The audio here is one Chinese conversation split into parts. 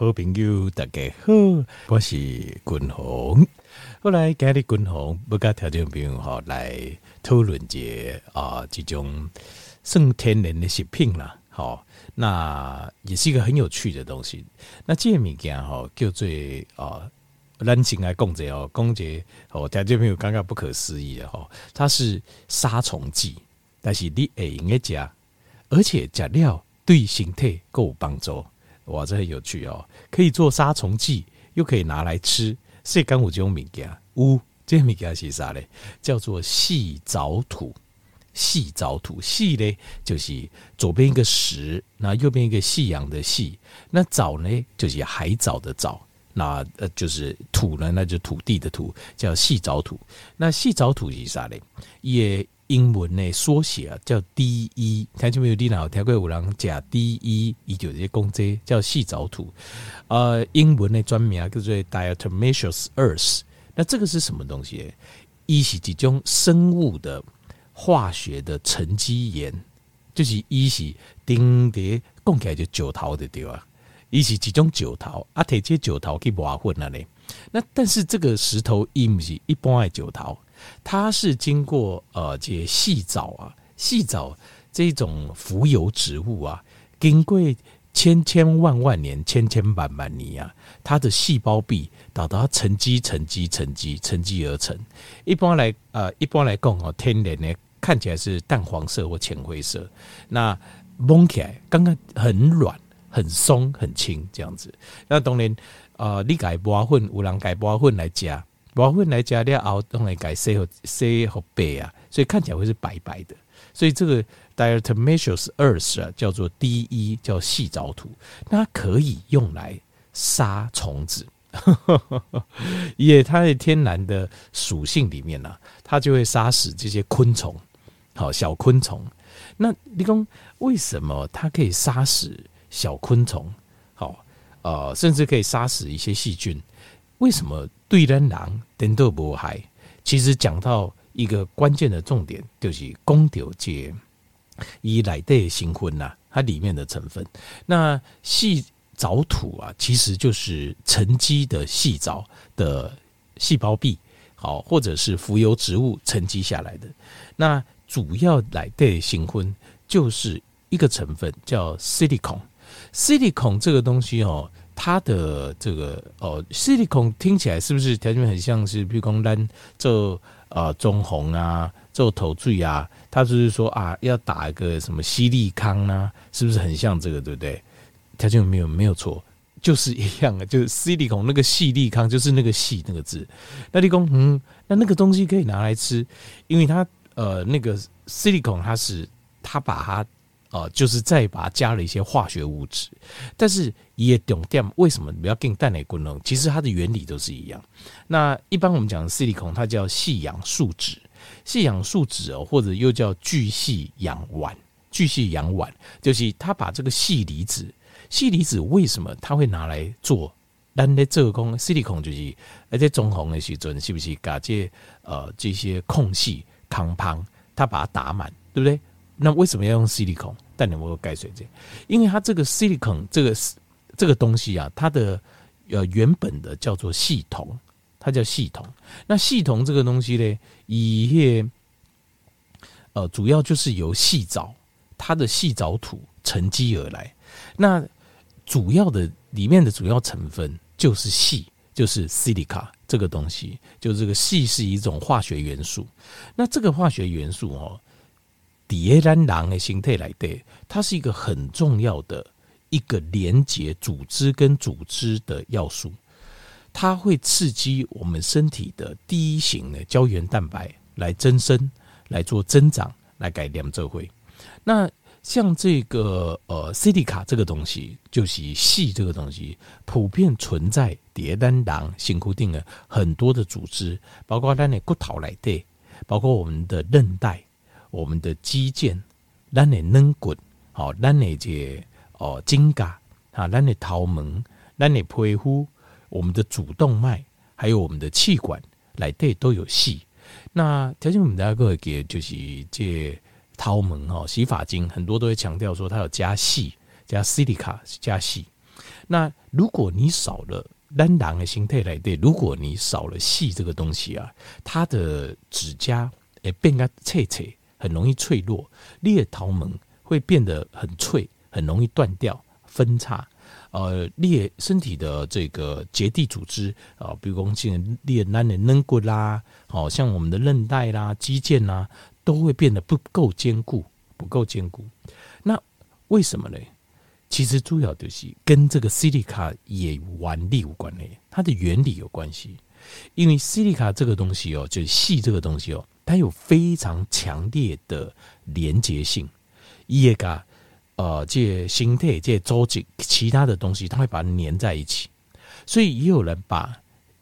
好朋友大家好，我是君鸿。后来今日君鸿不跟条件朋友哈来讨论一下啊，这种算天然的食品啦，好，那也是一个很有趣的东西。那这个物件哈叫做啊，咱先来讲者哦，讲者哦，条件朋友刚刚不可思议的哈，它是杀虫剂，但是你会用的食，而且食了对身体够有帮助。哇，这很有趣哦！可以做杀虫剂，又可以拿来吃。世间有这种物件，有这物件是啥呢？叫做细藻土。细藻土，细呢就是左边一个石，那右边一个夕阳的夕。那藻呢就是海藻的藻。那呃就是土呢，那就土地的土，叫细藻土。那细藻土是啥呢？也。英文的缩写啊，叫 DE。看见没有？电脑听过五郎甲 DE，一九这些公这叫细藻土。呃，英文的专名叫做 Diatomaceous earth。那这个是什么东西？一是几种生物的化学的沉积岩，就是一是丁的，讲起来就石头的对吧？一是几种石头，啊，这些石头去挖混了嘞。那但是这个石头伊不是一般的石头。它是经过呃这些细藻啊，细藻这种浮游植物啊，经过千千万万年、千千万万年啊，它的细胞壁达到沉积、沉积、沉积、沉积而成。一般来呃，一般来讲哦，天然呢看起来是淡黄色或浅灰色，那蒙起来刚刚很软、很松、很轻这样子。那当然呃，你改挖混，有人改挖混来加。瓦混来加料熬，用来改色和色和白啊，所以看起来会是白白的。所以这个 diatomaceous earth 啊，叫做 DE，叫细藻土，那它可以用来杀虫子。也它的天然的属性里面呢、啊，它就会杀死这些昆虫，好小昆虫。那你说为什么它可以杀死小昆虫？好，呃，甚至可以杀死一些细菌？为什么？对人人点都不害，其实讲到一个关键的重点，就是公牛节以来的新婚呐，它里面的成分。那细藻土啊，其实就是沉积的细藻的细胞壁，好，或者是浮游植物沉积下来的。那主要来的新婚就是一个成分叫 silicon，silicon 这个东西哦。它的这个哦，silicon 听起来是不是条件很像是，比如讲咱做呃中红啊，做头缀啊，它就是说啊，要打一个什么矽利康啊，是不是很像这个，对不对？条件没有没有错，就是一样的，就是 silicon 那个矽利康就是那个矽那个字。那你讲嗯，那那个东西可以拿来吃，因为它呃那个 silicon 它是它把它。哦、就是再把它加了一些化学物质，但是也懂点为什么不要跟蛋奶功能？其实它的原理都是一样。那一般我们讲的 silicon，它叫细氧树脂，细氧树脂哦，或者又叫聚细氧烷，聚细氧烷就是它把这个细离子，细离子为什么它会拿来做？咱的这个工 silicon 就是而且中红的时阵是不是？把这呃这些空隙康胖，它把它打满，对不对？那为什么要用 silicon？但你有盖水这，因为它这个 silicon 这个这个东西啊，它的呃原本的叫做系统，它叫系统。那系统这个东西呢，以些呃主要就是由细藻它的细藻土沉积而来。那主要的里面的主要成分就是细，就是 silica 这个东西，就这个细是一种化学元素。那这个化学元素哦。底下人的形态来的，它是一个很重要的一个连接组织跟组织的要素，它会刺激我们身体的第一型的胶原蛋白来增生、来做增长、来改良这会。那像这个呃 CD 卡这个东西，就是矽这个东西，普遍存在底下人辛苦定的很多的组织，包括咱的骨头来的，包括我们的韧带。我们的肌腱，咱的软骨，好，咱的这哦筋架，啊，咱的头毛，咱的皮肤，我们的主动脉，还有我们的气管，来对都有矽。那条件我们大家各位给就是这头毛哈，洗发精很多都会强调说它有加矽，加 silica 加矽。那如果你少了单囊的心态来对，如果你少了矽这个东西啊，它的指甲也变得脆脆，很容易脆弱，裂桃门会变得很脆，很容易断掉、分叉。呃，裂身体的这个结缔组织啊，比如说像裂软的软骨啦，好像我们的韧带啦、肌腱啦，都会变得不够坚固，不够坚固。那为什么呢？其实主要就是跟这个矽利卡也原理有关系，它的原理有关系。因为矽利卡这个东西哦，就是矽这个东西哦，它有非常强烈的连结性，伊也噶。呃，这形态、这组织、其他的东西，它会把它粘在一起，所以也有人把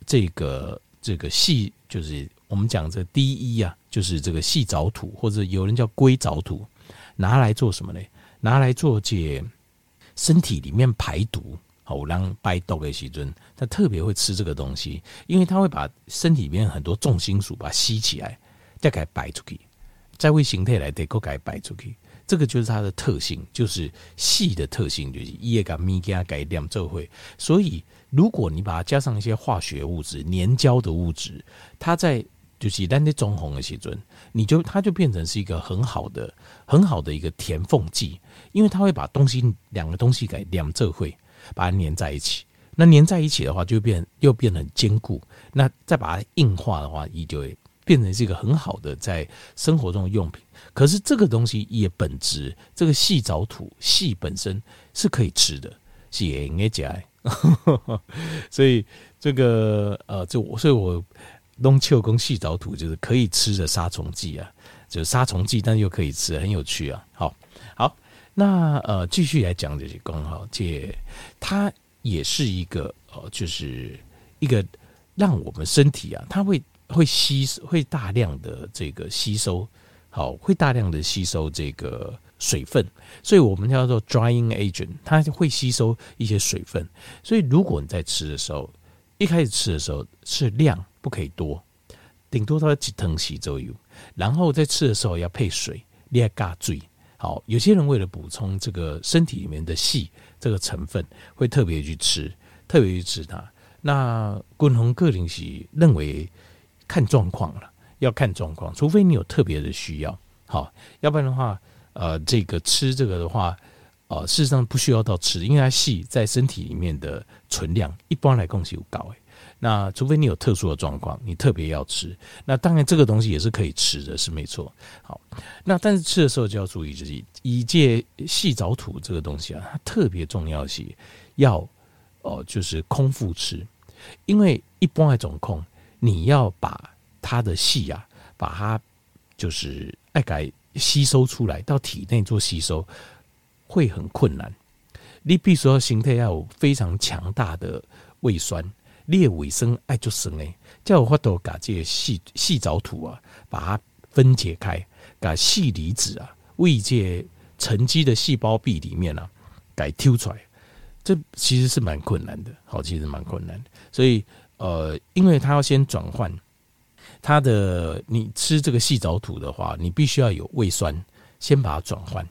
这个这个细，就是我们讲这第一啊，就是这个细藻土，或者有人叫硅藻土，拿来做什么呢？拿来做这身体里面排毒，好让排毒的时阵，他特别会吃这个东西，因为它会把身体里面很多重金属把它吸起来，再给摆出去，再为形态来得够给摆出去。这个就是它的特性，就是矽的特性，就是叶跟米给它改两这会。所以，如果你把它加上一些化学物质、粘胶的物质，它在就是在那中红的时阵，你就它就变成是一个很好的、很好的一个填缝剂，因为它会把东西两个东西改两这会，把它粘在一起。那粘在一起的话，就变又变得很坚固。那再把它硬化的话，你就会变成是一个很好的在生活中的用品。可是这个东西也本质，这个矽藻土矽本身是可以吃的，是应该讲。所以这个呃，就我所以我弄秋公矽藻土就是可以吃的杀虫剂啊，就是杀虫剂，但又可以吃，很有趣啊。好，好，那呃，继续来讲这些功耗，这它也是一个呃，就是一个让我们身体啊，它会会吸会大量的这个吸收。好，会大量的吸收这个水分，所以我们叫做 drying agent，它会吸收一些水分。所以如果你在吃的时候，一开始吃的时候是量不可以多，顶多到几汤匙左右。然后在吃的时候要配水，你要加水。好，有些人为了补充这个身体里面的矽这个成分，会特别去吃，特别去吃它。那滚红个人是认为看状况了。要看状况，除非你有特别的需要，好，要不然的话，呃，这个吃这个的话，呃，事实上不需要到吃，因为它细在身体里面的存量一般来讲是有高诶。那除非你有特殊的状况，你特别要吃，那当然这个东西也是可以吃的，是没错。好，那但是吃的时候就要注意，就是以借矽藻土这个东西啊，它特别重要是要哦、呃，就是空腹吃，因为一般来总空，你要把它的细啊，把它就是爱改吸收出来到体内做吸收，会很困难。你必须要形态要有非常强大的胃酸，列胃生爱就生诶，叫有法度把这些矽矽藻土啊，把它分解开，把细离子啊，胃界沉积的细胞壁里面啊，给挑出来，这其实是蛮困难的。好，其实蛮困难。所以呃，因为它要先转换。它的你吃这个细藻土的话，你必须要有胃酸，先把它转换，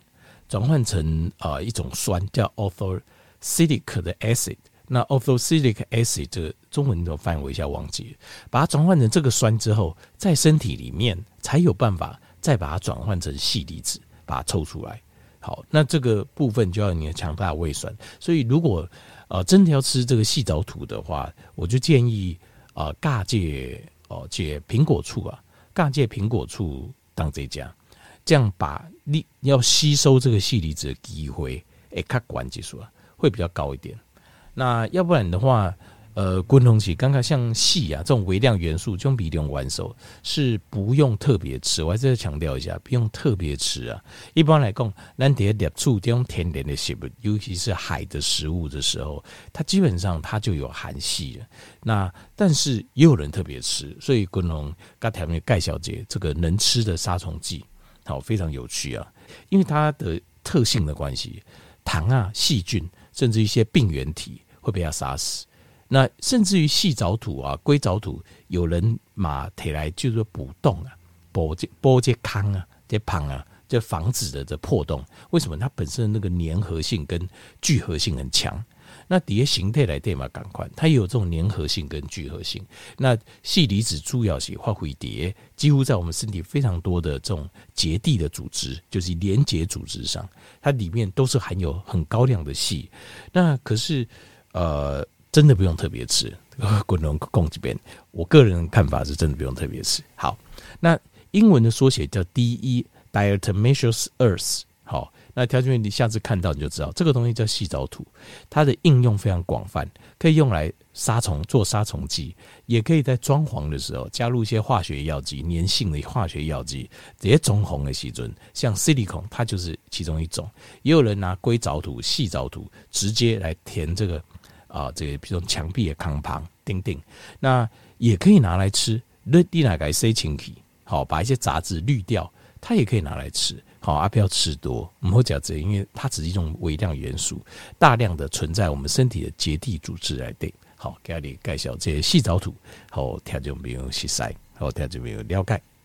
转换成、呃、一种酸叫 orthosilic 的 acid。那 orthosilic acid 这个中文的范围一下忘记了，把它转换成这个酸之后，在身体里面才有办法再把它转换成细离子，把它抽出来。好，那这个部分就要你的强大的胃酸。所以如果啊真的要吃这个细藻土的话，我就建议啊尬借。哦，借苹果醋啊，尬借苹果醋当这家，这样把你要吸收这个细离子的机会，诶，客观技术啊，会比较高一点。那要不然的话。呃，滚红起刚刚像矽啊这种微量元素，这种比例完手是不用特别吃。我还是要强调一下，不用特别吃啊。一般来讲，咱得摄取这种天然的食物，尤其是海的食物的时候，它基本上它就有含矽了。那但是也有人特别吃，所以滚红刚才那盖小姐这个能吃的杀虫剂，好非常有趣啊，因为它的特性的关系，糖啊、细菌甚至一些病原体会被它杀死。那甚至于细藻土啊、硅藻土，有人马提来就是说补洞啊、补这补这坑啊、这旁啊，这防止的这破洞。为什么？它本身的那个粘合性跟聚合性很强。那底下形态来对嘛，赶快，它也有这种粘合性跟聚合性。那细离子主要是发挥碟，几乎在我们身体非常多的这种结缔的组织，就是连结组织上，它里面都是含有很高量的细。那可是呃，真的不用特别吃。滚龙共这边，我个人看法是真的不用特别吃。好，那英文的缩写叫 DE（Diatomaceous Earth）。好。那条件你下次看到你就知道，这个东西叫细藻土，它的应用非常广泛，可以用来杀虫做杀虫剂，也可以在装潢的时候加入一些化学药剂、粘性的化学药剂，这些中红的细菌，像 silicon 它就是其中一种。也有人拿硅藻土、细藻土直接来填这个啊，这个比如墙壁的康旁钉钉，那也可以拿来吃。你你拿来塞进去，好把一些杂质滤掉，它也可以拿来吃。好，啊，不要吃多，我们会讲这，因为它只是一种微量元素，大量的存在我们身体的结缔组织来对。好，给你介绍这些细藻土，好，听众朋友熟悉，好，听众朋友了解。